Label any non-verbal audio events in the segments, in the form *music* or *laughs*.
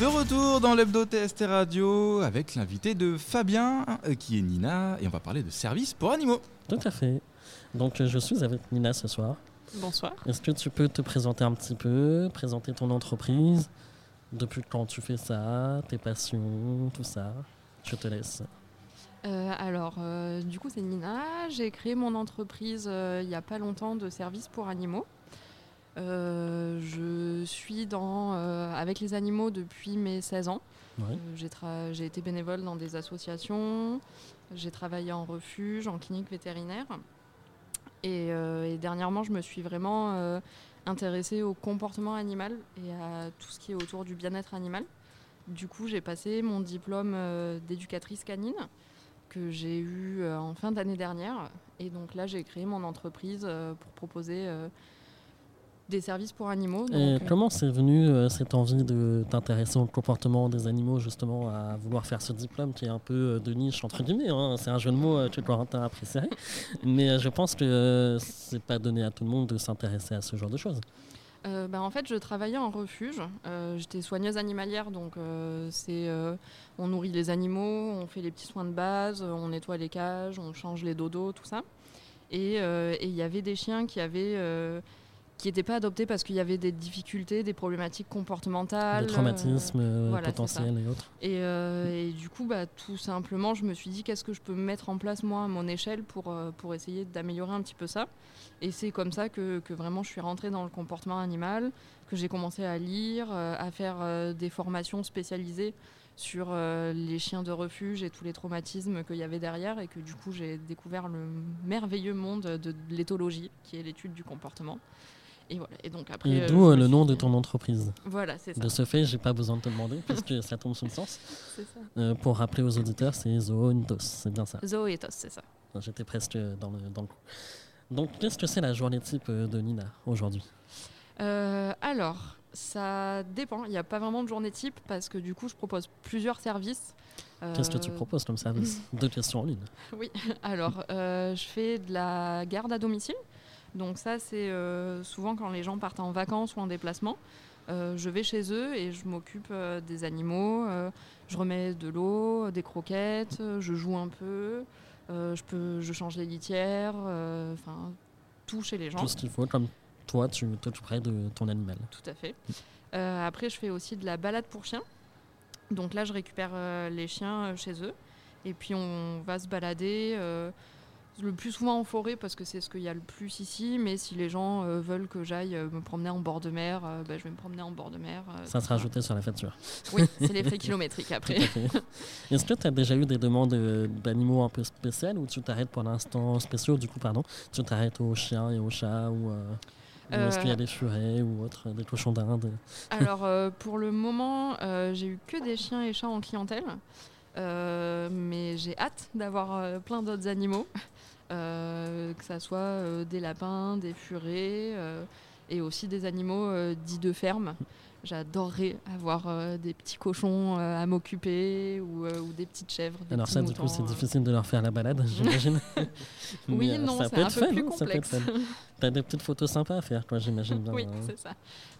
De retour dans l'hebdo TST Radio avec l'invité de Fabien euh, qui est Nina et on va parler de services pour animaux. Tout à fait. Donc euh, je suis avec Nina ce soir. Bonsoir. Est-ce que tu peux te présenter un petit peu, présenter ton entreprise, depuis quand tu fais ça, tes passions, tout ça? Je te laisse. Euh, alors, euh, du coup, c'est Nina. J'ai créé mon entreprise euh, il n'y a pas longtemps de services pour animaux. Euh, je suis dans, euh, avec les animaux depuis mes 16 ans. Ouais. Euh, j'ai, été bénévole dans des associations, j'ai travaillé en refuge, en clinique vétérinaire. Et, et dernièrement, je me suis vraiment intéressée au comportement animal et à tout ce qui est autour du bien-être animal. Du coup, j'ai passé mon diplôme d'éducatrice canine que j'ai eu en fin d'année dernière. Et donc là, j'ai créé mon entreprise pour proposer des services pour animaux. Donc, euh, comment c'est venu euh, cette envie de t'intéresser au comportement des animaux, justement, à vouloir faire ce diplôme qui est un peu euh, de niche, entre guillemets hein. C'est un jeu de mots euh, que Corentin apprécierait. *laughs* Mais je pense que c'est pas donné à tout le monde de s'intéresser à ce genre de choses. Bah, en fait, je travaillais en refuge. J'étais soigneuse animalière, donc c'est on nourrit les animaux, on fait les petits soins de base, on nettoie les cages, on change les dodos, tout ça. Et il y avait des chiens qui avaient qui n'étaient pas adoptés parce qu'il y avait des difficultés, des problématiques comportementales, Des traumatismes euh, voilà, c'est potentiels et autres. Et, euh, et du coup, bah, tout simplement, je me suis dit qu'est-ce que je peux mettre en place moi à mon échelle pour, euh, pour essayer d'améliorer un petit peu ça. Et c'est comme ça que, que vraiment je suis rentrée dans le comportement animal, que j'ai commencé à lire, euh, à faire euh, des formations spécialisées sur euh, les chiens de refuge et tous les traumatismes qu'il y avait derrière et que du coup j'ai découvert le merveilleux monde de l'éthologie qui est l'étude du comportement. Et voilà. Et donc après. Et euh, d'où euh, le nom de ton entreprise. Voilà, c'est ça. De ce fait, j'ai pas besoin de te demander, puisque *laughs* ça tombe sous le sens. ça. Euh, pour rappeler aux auditeurs, c'est Zoontos, c'est bien ça. Zoétos, c'est ça. J'étais presque dans le, dans le coup. Donc, qu'est-ce que c'est la journée type de Nina aujourd'hui? Euh, alors, ça dépend. Il n'y a pas vraiment de journée type parce que du coup, je propose plusieurs services. Qu'est-ce que tu proposes comme service? *laughs* Deux questions en ligne. Alors, euh, je fais de la garde à domicile. Donc ça, c'est euh, souvent quand les gens partent en vacances ou en déplacement. Euh, je vais chez eux et je m'occupe euh, des animaux. je remets de l'eau, des croquettes, je joue un peu. je, peux, je change les litières. Enfin, tout chez les gens. Tout ce qu'il faut, comme toi, tu t'occuperais de ton animal. Tout à fait. Après, je fais aussi de la balade pour chiens. Donc là, je récupère les chiens chez eux. Et puis, on va se balader le plus souvent en forêt parce que c'est ce qu'il y a le plus ici. Mais si les gens euh, veulent que j'aille euh, me promener en bord de mer, euh, bah, je vais me promener en bord de mer. euh, Ça sera ajouté sur la facture. Oui, c'est les *laughs* frais kilométriques après. *laughs* Est-ce que tu as déjà eu des demandes d'animaux un peu spéciales ou tu t'arrêtes pour l'instant spéciaux du coup pardon Tu t'arrêtes aux chiens et aux chats ou, euh, est-ce qu'il y a des furets ou autres, des cochons d'Inde? Alors, euh, *laughs* pour le moment, euh, j'ai eu que des chiens et chats en clientèle. Mais j'ai hâte d'avoir plein d'autres animaux, que ça soit euh, des lapins, des furets euh, et aussi des animaux euh, dits de ferme. J'adorerais avoir euh, des petits cochons euh, à m'occuper ou, euh, ou des petites chèvres. Des Alors ça du coup c'est euh. difficile de leur faire la balade, *laughs* j'imagine. Oui, Mais, euh, non, ça c'est peut un fun, plus hein, ça peut être complexe. fun. T'as des petites photos sympas à faire, toi, j'imagine oui, c'est ça.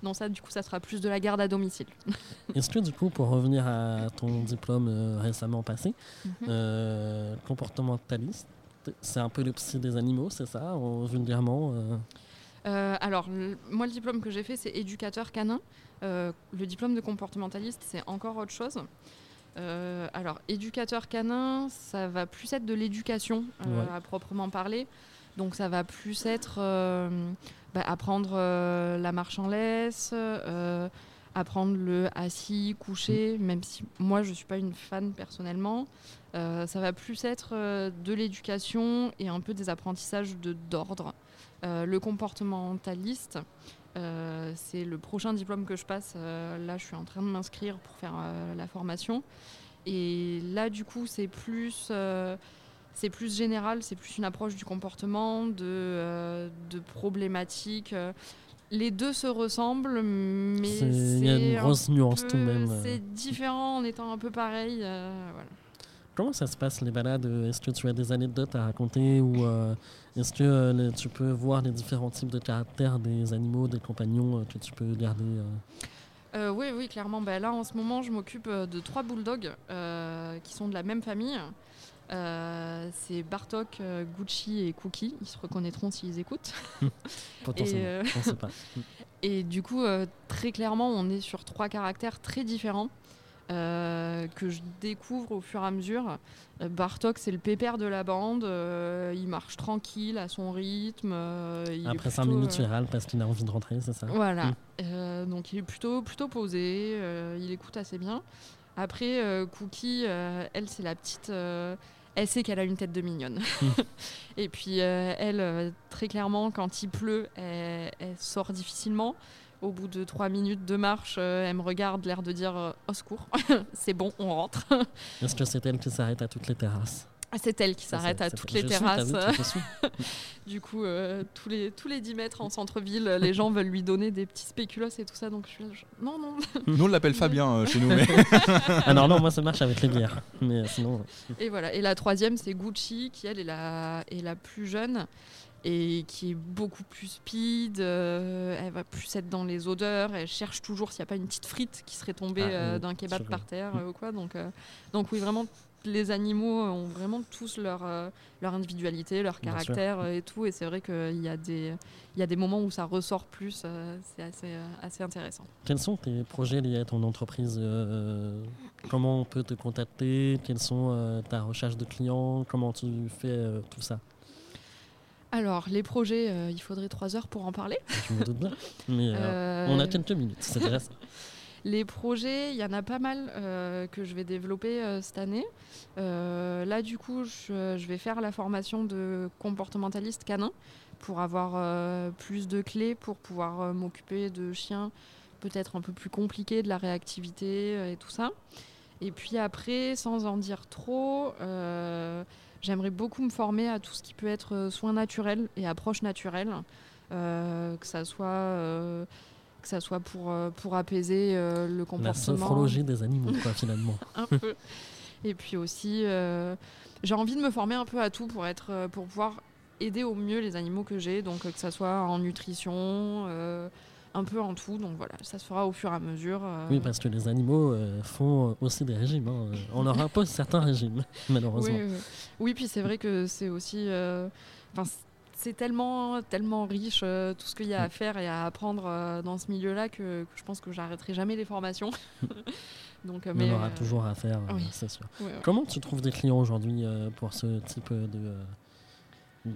Non, ça, du coup, ça sera plus de la garde à domicile. *laughs* Est-ce que du coup, pour revenir à ton diplôme euh, récemment passé, euh, comportementaliste, c'est un peu le psy des animaux, c'est ça, en- vulgairement euh, Euh, alors, le- moi, le diplôme que j'ai fait, c'est éducateur canin. Euh, le diplôme de comportementaliste, c'est encore autre chose. Euh, alors, éducateur canin, ça va plus être de l'éducation Ouais. à proprement parler. Donc, ça va plus être bah, apprendre la marche en laisse, apprendre le assis, couché, même si moi, je ne suis pas une fan personnellement. Euh, ça va plus être euh, de l'éducation et un peu des apprentissages de- d'ordre. Euh, le comportementaliste, euh, c'est le prochain diplôme que je passe. Là, je suis en train de m'inscrire pour faire la formation. Et là, du coup, c'est plus, c'est plus général, c'est plus une approche du comportement, de, euh, de problématiques. Euh. Les deux se ressemblent, mais il y a une un grosse nuance peu- tout de même. euh. C'est différent en étant un peu pareil. euh, voilà. Comment ça se passe les balades Est-ce que tu as des anecdotes à raconter ou euh, est-ce que euh, le- tu peux voir les différents types de caractères des animaux, des compagnons euh, que tu peux garder euh? Euh, oui, oui, clairement. Bah, là, en ce moment, je m'occupe euh, de trois bulldogs qui sont de la même famille. C'est Bartok, Gucci et Cookie. Ils se reconnaîtront s'ils écoutent. *laughs* Potentiellement, et, pas. *laughs* du coup, très clairement, on est sur trois caractères très différents. Euh, que je découvre au fur et à mesure. Euh, Bartok, c'est le pépère de la bande. Euh, il marche tranquille à son rythme. Après 5 minutes, il râle parce qu'il a envie de rentrer, c'est ça? Voilà. Mm. donc il est plutôt, plutôt posé. il écoute assez bien. Après, Cookie, elle, c'est la petite. Elle sait qu'elle a une tête de mignonne. *laughs* Et puis, elle, très clairement, quand il pleut, elle sort difficilement. Au bout de trois minutes de marche, euh, elle me regarde, l'air de dire euh, au secours, *laughs* c'est bon, on rentre. Est-ce que c'est elle qui s'arrête à toutes les terrasses c'est elle qui s'arrête à toutes les terrasses. *laughs* du coup, euh, tous, les, tous les 10 mètres en centre-ville, les gens veulent lui donner des petits spéculoos et tout ça. Donc je suis là, non, non. Nous, on l'appelle *laughs* Fabien chez nous. Mais... *laughs* ah non, non, moi ça marche avec les bières. Mais sinon. Et voilà. Et la troisième, c'est Gucci, qui elle est la, est la plus jeune et qui est beaucoup plus speed. Euh, elle va plus être dans les odeurs. Elle cherche toujours s'il n'y a pas une petite frite qui serait tombée ah, euh, d'un kebab par terre mm. ou quoi. Donc, euh, donc oui, vraiment, les animaux ont vraiment tous leur, leur individualité, leur caractère et tout. Et c'est vrai qu'il y, a des, il y a des moments où ça ressort plus. c'est assez, assez intéressant. Quels sont tes projets liés à ton entreprise Comment on peut te contacter Quelles sont ta recherche de clients Comment tu fais tout ça? Alors, les projets, euh, il faudrait trois heures pour en parler. Je me doute bien. Mais euh, on a quelques minutes, c'est intéressant. *laughs* les projets, il y en a pas mal euh, que je vais développer cette année. là, du coup, je, vais faire la formation de comportementaliste canin pour avoir plus de clés pour pouvoir m'occuper de chiens peut-être un peu plus compliqués, de la réactivité et tout ça. Et puis après, sans en dire trop, J'aimerais beaucoup me former à tout ce qui peut être euh, soins naturels et approche naturelle, euh, que ça soit euh, que ça soit pour, pour apaiser le comportement. La sophrologie des animaux, quoi, finalement. *laughs* un peu. Et puis aussi, j'ai envie de me former un peu à tout pour, être, pour pouvoir aider au mieux les animaux que j'ai, donc que ça soit en nutrition, un peu en tout. Donc voilà, ça se fera au fur et à mesure. Euh. Oui, parce que les animaux euh, font aussi des régimes. Hein. On leur impose certains régimes, malheureusement. Oui, oui. puis c'est vrai que c'est aussi. Euh, c'est tellement, tellement riche tout ce qu'il y a à mm. faire et à apprendre dans ce milieu-là que, je pense que j'arrêterai jamais les formations. *laughs* Donc, mais, on aura toujours à faire, c'est sûr. Comment tu trouves des clients aujourd'hui pour ce type de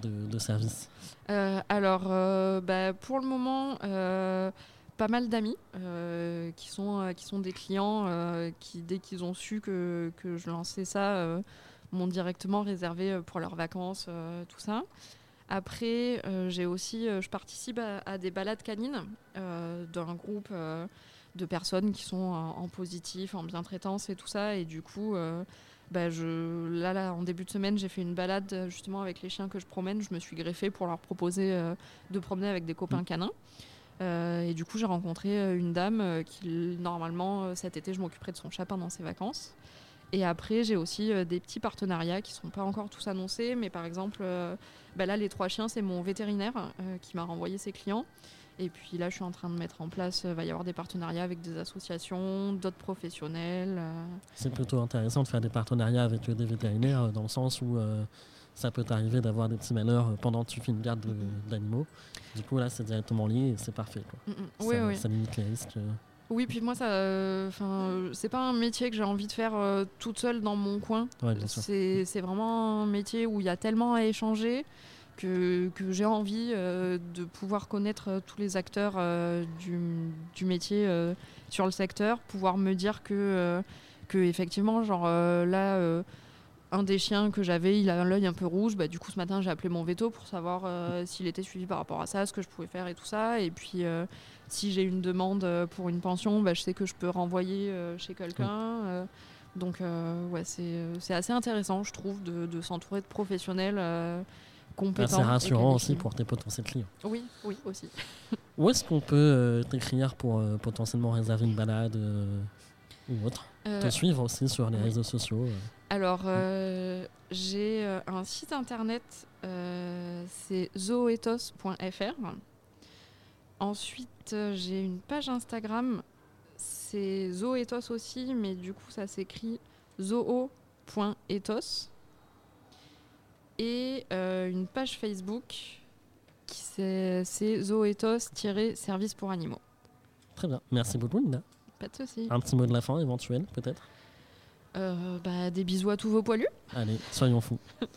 de, services euh, Alors, euh, bah, pour le moment, euh, pas mal d'amis qui, sont, qui sont des clients qui, dès qu'ils ont su que, que je lançais ça, m'ont directement réservé pour leurs vacances, tout ça. Après, j'ai aussi, je participe à, des balades canines d'un groupe de personnes qui sont en, positif, en bientraitance et tout ça. Et du coup, bah, je, là, là, en début de semaine, j'ai fait une balade euh, justement avec les chiens que je promène. Je me suis greffée pour leur proposer euh, de promener avec des copains mmh. canins. Euh, et du coup, j'ai rencontré une dame qui, normalement, cet été, je m'occuperai de son chat pendant ses vacances. Et après, j'ai aussi des petits partenariats qui ne sont pas encore tous annoncés. Mais par exemple, bah là, les trois chiens, c'est mon vétérinaire qui m'a renvoyé ses clients. Et puis là, je suis en train de mettre en place, il euh, va y avoir des partenariats avec des associations, d'autres professionnels. Euh. C'est plutôt intéressant de faire des partenariats avec des vétérinaires dans le sens où euh, ça peut t'arriver d'avoir des petits malheurs pendant que tu fais une garde d'animaux. Du coup, là, c'est directement lié et c'est parfait. Quoi. Oui, ça, oui. ça, limite les risques. Oui, puis moi, ça, enfin, c'est pas un métier que j'ai envie de faire toute seule dans mon coin. Ouais, c'est vraiment un métier où il y a tellement à échanger que, j'ai envie euh, de pouvoir connaître euh, tous les acteurs euh, du, métier sur le secteur, pouvoir me dire que, que effectivement, genre là, un des chiens que j'avais, il a l'œil un peu rouge. Bah, du coup, ce matin, j'ai appelé mon veto pour savoir s'il était suivi par rapport à ça, ce que je pouvais faire et tout ça. Et puis, si j'ai une demande pour une pension, bah, je sais que je peux renvoyer chez quelqu'un. donc, ouais, c'est assez intéressant, je trouve, de, de s'entourer de professionnels compétents. C'est rassurant aussi pour tes potentiels clients. Oui, oui, aussi. Où est-ce qu'on peut euh, t'écrire pour euh, potentiellement réserver une balade euh, ou autre? Te suivre aussi sur les réseaux sociaux Alors, j'ai un site internet, c'est zoetos.fr. Ensuite, j'ai une page Instagram, c'est Zoethos aussi, mais du coup, ça s'écrit zoo.ethos. Et euh, une page Facebook qui c'est Zoethos-service pour animaux. Très bien. Merci beaucoup, Nina. Pas de souci. Un petit mot de la fin éventuel, peut-être? Euh, bah, des bisous à tous vos poilus. Allez, soyons fous. *laughs*